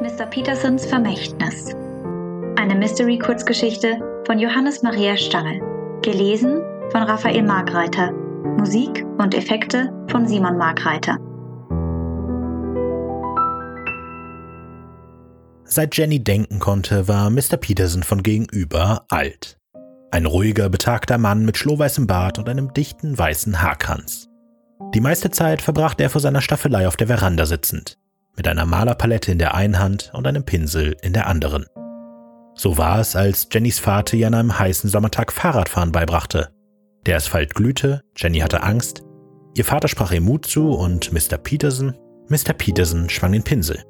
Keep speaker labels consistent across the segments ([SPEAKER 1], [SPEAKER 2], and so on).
[SPEAKER 1] Mr. Petersons Vermächtnis. Eine Mystery-Kurzgeschichte von Johannes Maria Stangl. Gelesen von Raphael Margreiter. Musik und Effekte von Simon Margreiter.
[SPEAKER 2] Seit Jenny denken konnte, war Mr. Peterson von gegenüber alt. Ein ruhiger, betagter Mann mit schlohweißem Bart und einem dichten weißen Haarkranz. Die meiste Zeit verbrachte er vor seiner Staffelei auf der Veranda sitzend mit einer Malerpalette in der einen Hand und einem Pinsel in der anderen. So war es, als Jennys Vater ihr an einem heißen Sommertag Fahrradfahren beibrachte. Der Asphalt glühte, Jenny hatte Angst, ihr Vater sprach ihr Mut zu und Mr. Peterson, Mr. Peterson schwang den Pinsel.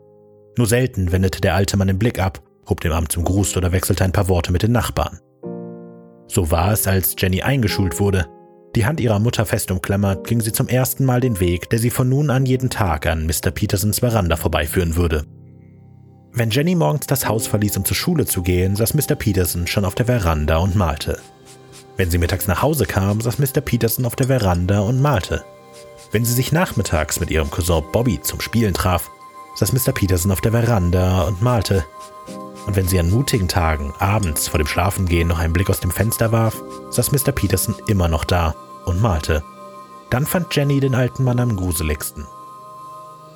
[SPEAKER 2] Nur selten wendete der alte Mann den Blick ab, hob dem Amt zum Gruß oder wechselte ein paar Worte mit den Nachbarn. So war es, als Jenny eingeschult wurde die Hand ihrer Mutter fest umklammert, ging sie zum ersten Mal den Weg, der sie von nun an jeden Tag an Mr. Petersons Veranda vorbeiführen würde. Wenn Jenny morgens das Haus verließ, um zur Schule zu gehen, saß Mr. Peterson schon auf der Veranda und malte. Wenn sie mittags nach Hause kam, saß Mr. Peterson auf der Veranda und malte. Wenn sie sich nachmittags mit ihrem Cousin Bobby zum Spielen traf, saß Mr. Peterson auf der Veranda und malte. Und wenn sie an mutigen Tagen abends vor dem Schlafengehen noch einen Blick aus dem Fenster warf, saß Mr. Peterson immer noch da und malte. Dann fand Jenny den alten Mann am gruseligsten.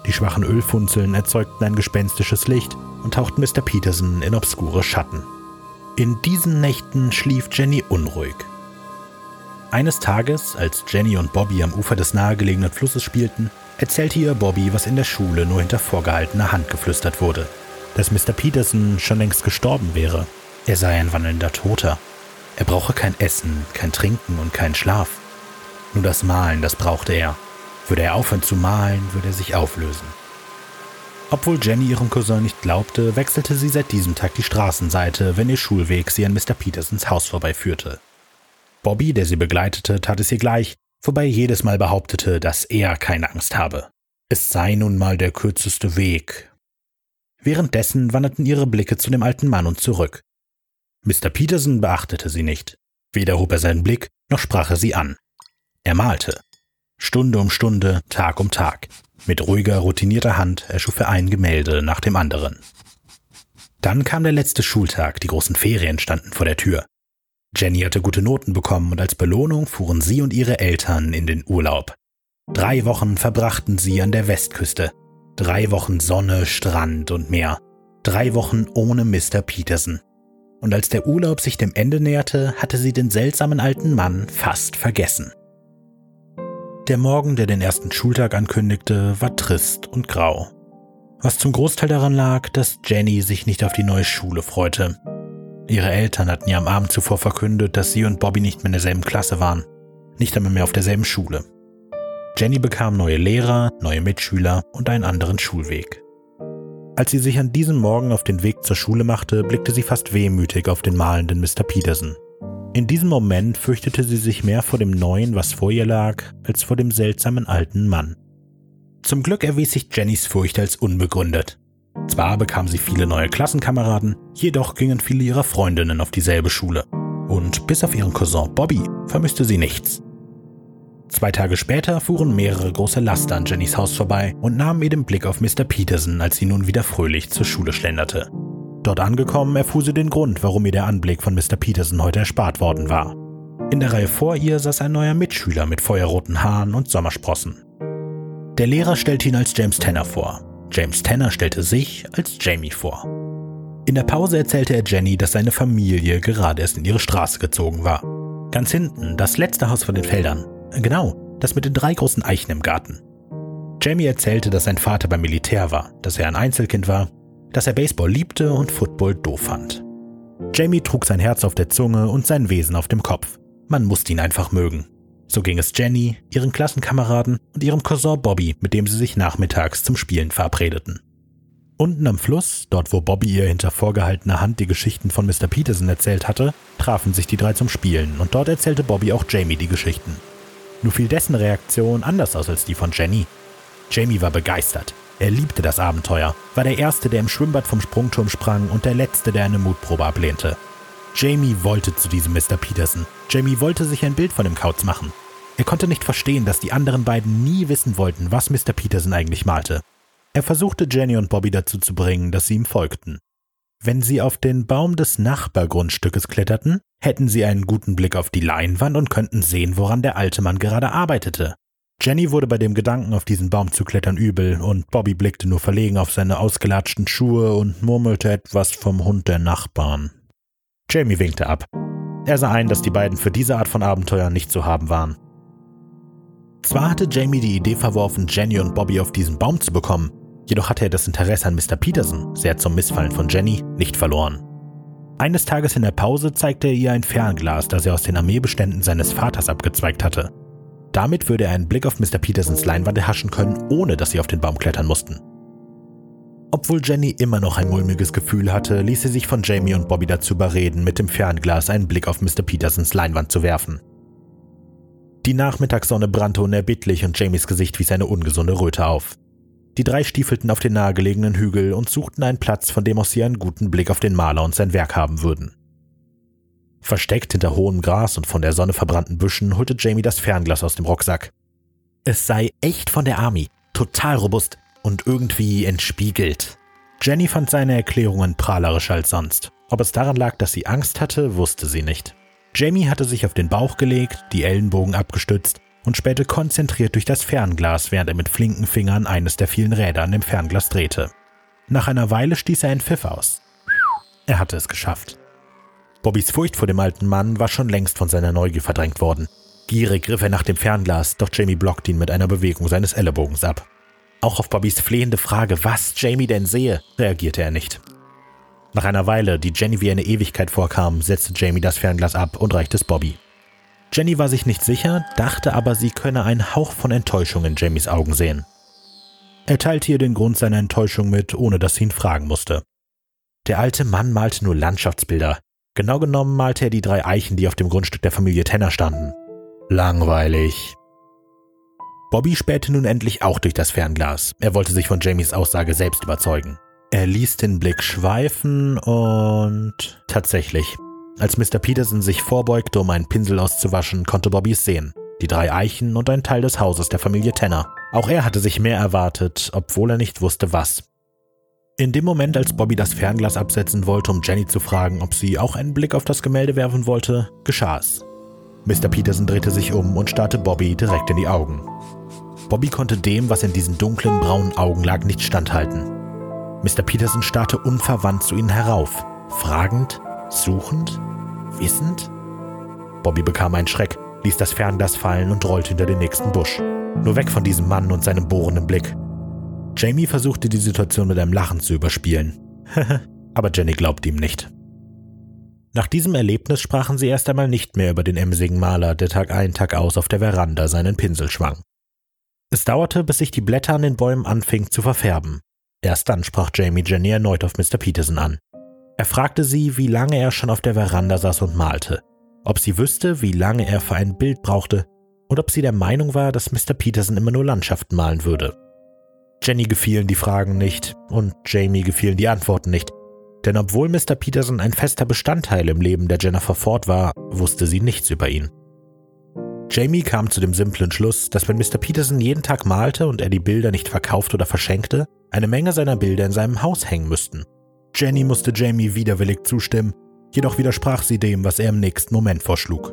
[SPEAKER 2] Die schwachen Ölfunzeln erzeugten ein gespenstisches Licht und tauchten Mr. Peterson in obskure Schatten. In diesen Nächten schlief Jenny unruhig. Eines Tages, als Jenny und Bobby am Ufer des nahegelegenen Flusses spielten, erzählte ihr Bobby, was in der Schule nur hinter vorgehaltener Hand geflüstert wurde dass Mr. Peterson schon längst gestorben wäre. Er sei ein wandelnder Toter. Er brauche kein Essen, kein Trinken und keinen Schlaf. Nur das Malen, das brauchte er. Würde er aufhören zu malen, würde er sich auflösen. Obwohl Jenny ihrem Cousin nicht glaubte, wechselte sie seit diesem Tag die Straßenseite, wenn ihr Schulweg sie an Mr. Petersons Haus vorbeiführte. Bobby, der sie begleitete, tat es ihr gleich, wobei er jedes Mal behauptete, dass er keine Angst habe. Es sei nun mal der kürzeste Weg, Währenddessen wanderten ihre Blicke zu dem alten Mann und zurück. Mr. Peterson beachtete sie nicht. Weder hob er seinen Blick, noch sprach er sie an. Er malte. Stunde um Stunde, Tag um Tag. Mit ruhiger, routinierter Hand erschuf er ein Gemälde nach dem anderen. Dann kam der letzte Schultag, die großen Ferien standen vor der Tür. Jenny hatte gute Noten bekommen und als Belohnung fuhren sie und ihre Eltern in den Urlaub. Drei Wochen verbrachten sie an der Westküste, Drei Wochen Sonne, Strand und Meer. Drei Wochen ohne Mr. Peterson. Und als der Urlaub sich dem Ende näherte, hatte sie den seltsamen alten Mann fast vergessen. Der Morgen, der den ersten Schultag ankündigte, war trist und grau. Was zum Großteil daran lag, dass Jenny sich nicht auf die neue Schule freute. Ihre Eltern hatten ihr am Abend zuvor verkündet, dass sie und Bobby nicht mehr in derselben Klasse waren, nicht einmal mehr auf derselben Schule. Jenny bekam neue Lehrer, neue Mitschüler und einen anderen Schulweg. Als sie sich an diesem Morgen auf den Weg zur Schule machte, blickte sie fast wehmütig auf den malenden Mr. Peterson. In diesem Moment fürchtete sie sich mehr vor dem Neuen, was vor ihr lag, als vor dem seltsamen alten Mann. Zum Glück erwies sich Jennys Furcht als unbegründet. Zwar bekam sie viele neue Klassenkameraden, jedoch gingen viele ihrer Freundinnen auf dieselbe Schule. Und bis auf ihren Cousin Bobby vermisste sie nichts. Zwei Tage später fuhren mehrere große Laster an Jennys Haus vorbei und nahmen ihr den Blick auf Mr. Peterson, als sie nun wieder fröhlich zur Schule schlenderte. Dort angekommen erfuhr sie den Grund, warum ihr der Anblick von Mr. Peterson heute erspart worden war. In der Reihe vor ihr saß ein neuer Mitschüler mit feuerroten Haaren und Sommersprossen. Der Lehrer stellte ihn als James Tanner vor. James Tanner stellte sich als Jamie vor. In der Pause erzählte er Jenny, dass seine Familie gerade erst in ihre Straße gezogen war. Ganz hinten, das letzte Haus von den Feldern, Genau, das mit den drei großen Eichen im Garten. Jamie erzählte, dass sein Vater beim Militär war, dass er ein Einzelkind war, dass er Baseball liebte und Football doof fand. Jamie trug sein Herz auf der Zunge und sein Wesen auf dem Kopf. Man musste ihn einfach mögen. So ging es Jenny, ihren Klassenkameraden und ihrem Cousin Bobby, mit dem sie sich nachmittags zum Spielen verabredeten. Unten am Fluss, dort wo Bobby ihr hinter vorgehaltener Hand die Geschichten von Mr. Peterson erzählt hatte, trafen sich die drei zum Spielen und dort erzählte Bobby auch Jamie die Geschichten. Nur fiel dessen Reaktion anders aus als die von Jenny. Jamie war begeistert. Er liebte das Abenteuer, war der Erste, der im Schwimmbad vom Sprungturm sprang und der Letzte, der eine Mutprobe ablehnte. Jamie wollte zu diesem Mr. Peterson. Jamie wollte sich ein Bild von dem Kauz machen. Er konnte nicht verstehen, dass die anderen beiden nie wissen wollten, was Mr. Peterson eigentlich malte. Er versuchte Jenny und Bobby dazu zu bringen, dass sie ihm folgten. Wenn sie auf den Baum des Nachbargrundstückes kletterten, hätten sie einen guten Blick auf die Leinwand und könnten sehen, woran der alte Mann gerade arbeitete. Jenny wurde bei dem Gedanken, auf diesen Baum zu klettern, übel, und Bobby blickte nur verlegen auf seine ausgelatschten Schuhe und murmelte etwas vom Hund der Nachbarn. Jamie winkte ab. Er sah ein, dass die beiden für diese Art von Abenteuer nicht zu haben waren. Zwar hatte Jamie die Idee verworfen, Jenny und Bobby auf diesen Baum zu bekommen, jedoch hatte er das Interesse an Mr. Peterson, sehr zum Missfallen von Jenny, nicht verloren. Eines Tages in der Pause zeigte er ihr ein Fernglas, das er aus den Armeebeständen seines Vaters abgezweigt hatte. Damit würde er einen Blick auf Mr. Petersons Leinwand erhaschen können, ohne dass sie auf den Baum klettern mussten. Obwohl Jenny immer noch ein mulmiges Gefühl hatte, ließ sie sich von Jamie und Bobby dazu überreden, mit dem Fernglas einen Blick auf Mr. Petersons Leinwand zu werfen. Die Nachmittagssonne brannte unerbittlich und Jamies Gesicht wies eine ungesunde Röte auf. Die drei stiefelten auf den nahegelegenen Hügel und suchten einen Platz, von dem aus sie einen guten Blick auf den Maler und sein Werk haben würden. Versteckt hinter hohem Gras und von der Sonne verbrannten Büschen holte Jamie das Fernglas aus dem Rucksack. Es sei echt von der Army, total robust, und irgendwie entspiegelt. Jenny fand seine Erklärungen prahlerischer als sonst. Ob es daran lag, dass sie Angst hatte, wusste sie nicht. Jamie hatte sich auf den Bauch gelegt, die Ellenbogen abgestützt und spähte konzentriert durch das Fernglas, während er mit flinken Fingern eines der vielen Räder an dem Fernglas drehte. Nach einer Weile stieß er einen Pfiff aus. Er hatte es geschafft. Bobbys Furcht vor dem alten Mann war schon längst von seiner Neugier verdrängt worden. Gierig griff er nach dem Fernglas, doch Jamie blockte ihn mit einer Bewegung seines Ellenbogens ab. Auch auf Bobbys flehende Frage, was Jamie denn sehe, reagierte er nicht. Nach einer Weile, die Jenny wie eine Ewigkeit vorkam, setzte Jamie das Fernglas ab und reichte es Bobby. Jenny war sich nicht sicher, dachte aber, sie könne einen Hauch von Enttäuschung in Jamies Augen sehen. Er teilte ihr den Grund seiner Enttäuschung mit, ohne dass sie ihn fragen musste. Der alte Mann malte nur Landschaftsbilder. Genau genommen malte er die drei Eichen, die auf dem Grundstück der Familie Tenner standen. Langweilig, Bobby spähte nun endlich auch durch das Fernglas. Er wollte sich von Jamies Aussage selbst überzeugen. Er ließ den Blick schweifen und tatsächlich. Als Mr. Peterson sich vorbeugte, um einen Pinsel auszuwaschen, konnte Bobby es sehen. Die drei Eichen und ein Teil des Hauses der Familie Tanner. Auch er hatte sich mehr erwartet, obwohl er nicht wusste, was. In dem Moment, als Bobby das Fernglas absetzen wollte, um Jenny zu fragen, ob sie auch einen Blick auf das Gemälde werfen wollte, geschah es. Mr. Peterson drehte sich um und starrte Bobby direkt in die Augen. Bobby konnte dem, was in diesen dunklen braunen Augen lag, nicht standhalten. Mr. Peterson starrte unverwandt zu ihnen herauf, fragend, suchend, wissend. Bobby bekam einen Schreck, ließ das Fernglas fallen und rollte hinter den nächsten Busch. Nur weg von diesem Mann und seinem bohrenden Blick. Jamie versuchte die Situation mit einem Lachen zu überspielen. Aber Jenny glaubte ihm nicht. Nach diesem Erlebnis sprachen sie erst einmal nicht mehr über den emsigen Maler, der Tag ein, Tag aus auf der Veranda seinen Pinsel schwang. Es dauerte, bis sich die Blätter an den Bäumen anfingen zu verfärben. Erst dann sprach Jamie Jenny erneut auf Mr. Peterson an. Er fragte sie, wie lange er schon auf der Veranda saß und malte, ob sie wüsste, wie lange er für ein Bild brauchte und ob sie der Meinung war, dass Mr. Peterson immer nur Landschaften malen würde. Jenny gefielen die Fragen nicht und Jamie gefielen die Antworten nicht, denn obwohl Mr. Peterson ein fester Bestandteil im Leben der Jennifer Ford war, wusste sie nichts über ihn. Jamie kam zu dem simplen Schluss, dass wenn Mr. Peterson jeden Tag malte und er die Bilder nicht verkaufte oder verschenkte, eine Menge seiner Bilder in seinem Haus hängen müssten. Jenny musste Jamie widerwillig zustimmen, jedoch widersprach sie dem, was er im nächsten Moment vorschlug.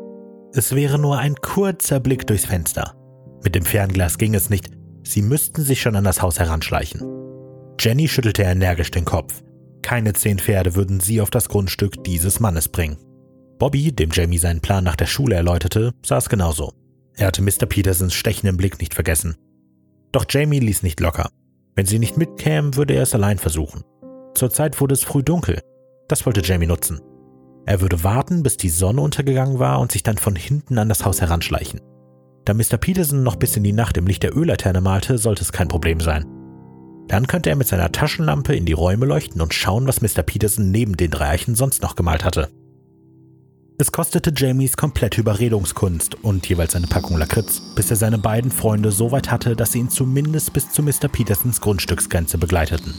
[SPEAKER 2] Es wäre nur ein kurzer Blick durchs Fenster. Mit dem Fernglas ging es nicht, sie müssten sich schon an das Haus heranschleichen. Jenny schüttelte energisch den Kopf. Keine zehn Pferde würden sie auf das Grundstück dieses Mannes bringen. Bobby, dem Jamie seinen Plan nach der Schule erläuterte, saß genauso. Er hatte Mr. Petersons stechenden Blick nicht vergessen. Doch Jamie ließ nicht locker. Wenn sie nicht mitkämen, würde er es allein versuchen. Zurzeit wurde es früh dunkel. Das wollte Jamie nutzen. Er würde warten, bis die Sonne untergegangen war und sich dann von hinten an das Haus heranschleichen. Da Mr. Peterson noch bis in die Nacht im Licht der Öllaterne malte, sollte es kein Problem sein. Dann könnte er mit seiner Taschenlampe in die Räume leuchten und schauen, was Mr. Peterson neben den drei Eichen sonst noch gemalt hatte. Es kostete Jamies komplette Überredungskunst und jeweils eine Packung Lakritz, bis er seine beiden Freunde so weit hatte, dass sie ihn zumindest bis zu Mr. Petersons Grundstücksgrenze begleiteten.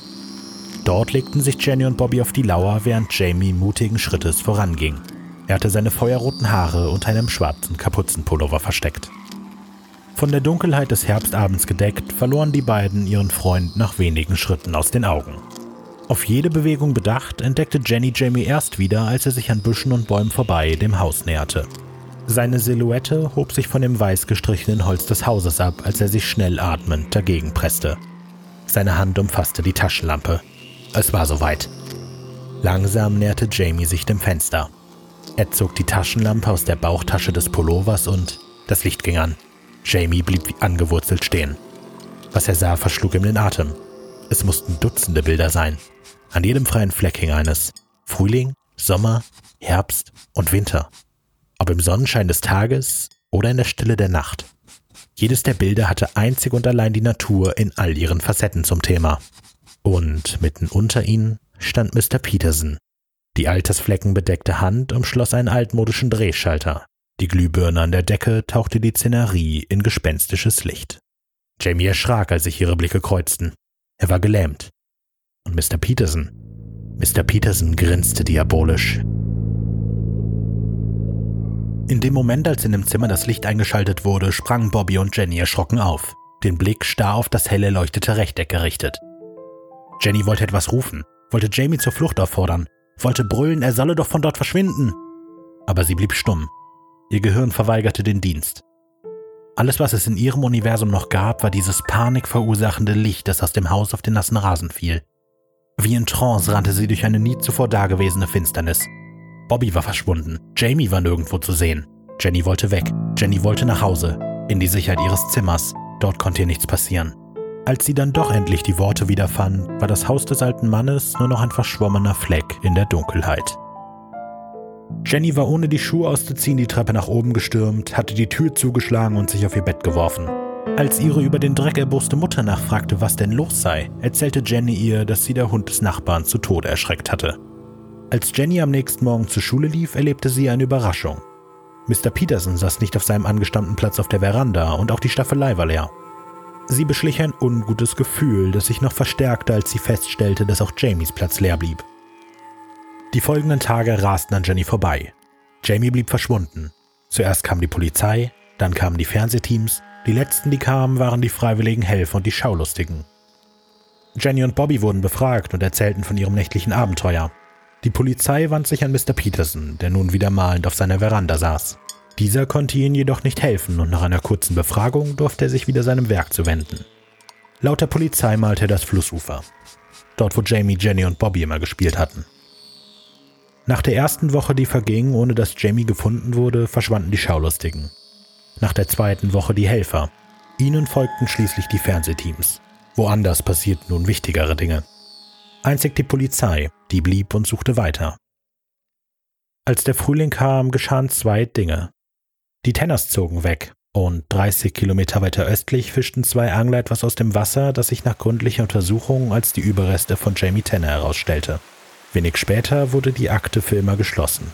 [SPEAKER 2] Dort legten sich Jenny und Bobby auf die Lauer, während Jamie mutigen Schrittes voranging. Er hatte seine feuerroten Haare unter einem schwarzen Kapuzenpullover versteckt. Von der Dunkelheit des Herbstabends gedeckt, verloren die beiden ihren Freund nach wenigen Schritten aus den Augen. Auf jede Bewegung bedacht, entdeckte Jenny Jamie erst wieder, als er sich an Büschen und Bäumen vorbei dem Haus näherte. Seine Silhouette hob sich von dem weiß gestrichenen Holz des Hauses ab, als er sich schnell atmend dagegen presste. Seine Hand umfasste die Taschenlampe. Es war soweit. Langsam näherte Jamie sich dem Fenster. Er zog die Taschenlampe aus der Bauchtasche des Pullovers und das Licht ging an. Jamie blieb wie angewurzelt stehen. Was er sah, verschlug ihm den Atem. Es mussten Dutzende Bilder sein. An jedem freien Fleck hing eines. Frühling, Sommer, Herbst und Winter. Ob im Sonnenschein des Tages oder in der Stille der Nacht. Jedes der Bilder hatte einzig und allein die Natur in all ihren Facetten zum Thema. Und mitten unter ihnen stand Mr. Peterson. Die Altersflecken bedeckte Hand umschloss einen altmodischen Drehschalter. Die Glühbirne an der Decke tauchte die Szenerie in gespenstisches Licht. Jamie erschrak, als sich ihre Blicke kreuzten. Er war gelähmt. Und Mr. Peterson, Mr. Peterson grinste diabolisch. In dem Moment, als in dem Zimmer das Licht eingeschaltet wurde, sprangen Bobby und Jenny erschrocken auf, den Blick starr auf das helle leuchtete Rechteck gerichtet. Jenny wollte etwas rufen, wollte Jamie zur Flucht auffordern, wollte brüllen, er solle doch von dort verschwinden. Aber sie blieb stumm. Ihr Gehirn verweigerte den Dienst. Alles, was es in ihrem Universum noch gab, war dieses panikverursachende Licht, das aus dem Haus auf den nassen Rasen fiel. Wie in Trance rannte sie durch eine nie zuvor dagewesene Finsternis. Bobby war verschwunden, Jamie war nirgendwo zu sehen. Jenny wollte weg, Jenny wollte nach Hause, in die Sicherheit ihres Zimmers, dort konnte ihr nichts passieren. Als sie dann doch endlich die Worte wiederfand, war das Haus des alten Mannes nur noch ein verschwommener Fleck in der Dunkelheit. Jenny war ohne die Schuhe auszuziehen die Treppe nach oben gestürmt, hatte die Tür zugeschlagen und sich auf ihr Bett geworfen. Als ihre über den Dreck erboste Mutter nachfragte, was denn los sei, erzählte Jenny ihr, dass sie der Hund des Nachbarn zu Tode erschreckt hatte. Als Jenny am nächsten Morgen zur Schule lief, erlebte sie eine Überraschung. Mr. Peterson saß nicht auf seinem angestammten Platz auf der Veranda und auch die Staffelei war leer. Sie beschlich ein ungutes Gefühl, das sich noch verstärkte, als sie feststellte, dass auch Jamies Platz leer blieb. Die folgenden Tage rasten an Jenny vorbei. Jamie blieb verschwunden. Zuerst kam die Polizei, dann kamen die Fernsehteams, die letzten, die kamen, waren die freiwilligen Helfer und die Schaulustigen. Jenny und Bobby wurden befragt und erzählten von ihrem nächtlichen Abenteuer. Die Polizei wandte sich an Mr. Peterson, der nun wieder malend auf seiner Veranda saß. Dieser konnte ihnen jedoch nicht helfen und nach einer kurzen Befragung durfte er sich wieder seinem Werk zuwenden. Laut der Polizei malte er das Flussufer. Dort, wo Jamie, Jenny und Bobby immer gespielt hatten. Nach der ersten Woche, die verging, ohne dass Jamie gefunden wurde, verschwanden die Schaulustigen. Nach der zweiten Woche die Helfer. Ihnen folgten schließlich die Fernsehteams. Woanders passierten nun wichtigere Dinge. Einzig die Polizei, die blieb und suchte weiter. Als der Frühling kam, geschahen zwei Dinge. Die Tenners zogen weg, und 30 Kilometer weiter östlich fischten zwei Angler etwas aus dem Wasser, das sich nach gründlicher Untersuchung als die Überreste von Jamie Tanner herausstellte. Wenig später wurde die Akte für immer geschlossen.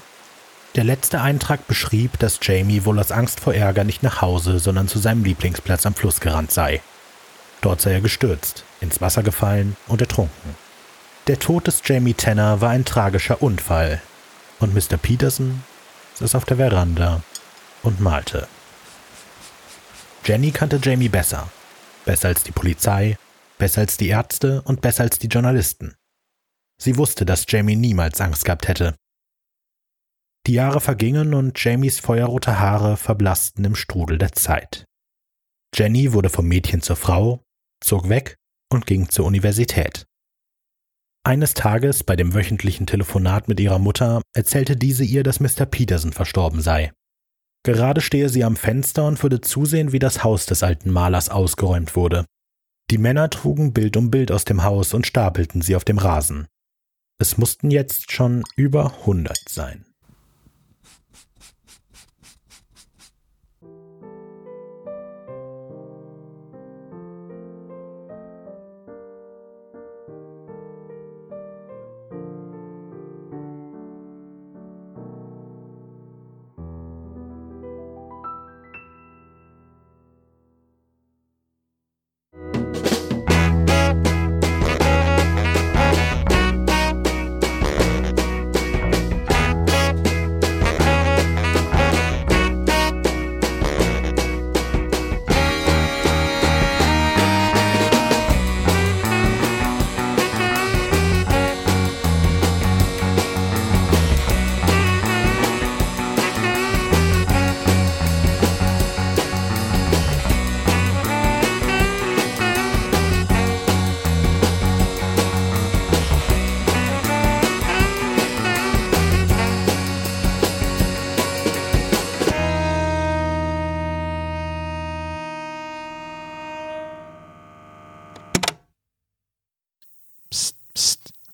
[SPEAKER 2] Der letzte Eintrag beschrieb, dass Jamie wohl aus Angst vor Ärger nicht nach Hause, sondern zu seinem Lieblingsplatz am Fluss gerannt sei. Dort sei er gestürzt, ins Wasser gefallen und ertrunken. Der Tod des Jamie Tanner war ein tragischer Unfall und Mr. Peterson saß auf der Veranda und malte. Jenny kannte Jamie besser. Besser als die Polizei, besser als die Ärzte und besser als die Journalisten. Sie wusste, dass Jamie niemals Angst gehabt hätte. Die Jahre vergingen und Jamies feuerrote Haare verblassten im Strudel der Zeit. Jenny wurde vom Mädchen zur Frau, zog weg und ging zur Universität. Eines Tages bei dem wöchentlichen Telefonat mit ihrer Mutter erzählte diese ihr, dass Mr. Peterson verstorben sei. Gerade stehe sie am Fenster und würde zusehen, wie das Haus des alten Malers ausgeräumt wurde. Die Männer trugen Bild um Bild aus dem Haus und stapelten sie auf dem Rasen. Es mussten jetzt schon über hundert sein.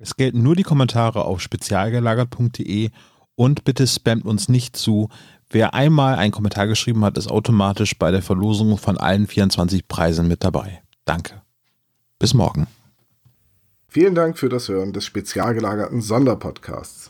[SPEAKER 3] es gelten nur die Kommentare auf spezialgelagert.de und bitte spammt uns nicht zu. Wer einmal einen Kommentar geschrieben hat, ist automatisch bei der Verlosung von allen 24 Preisen mit dabei. Danke. Bis morgen.
[SPEAKER 4] Vielen Dank für das Hören des spezial gelagerten Sonderpodcasts.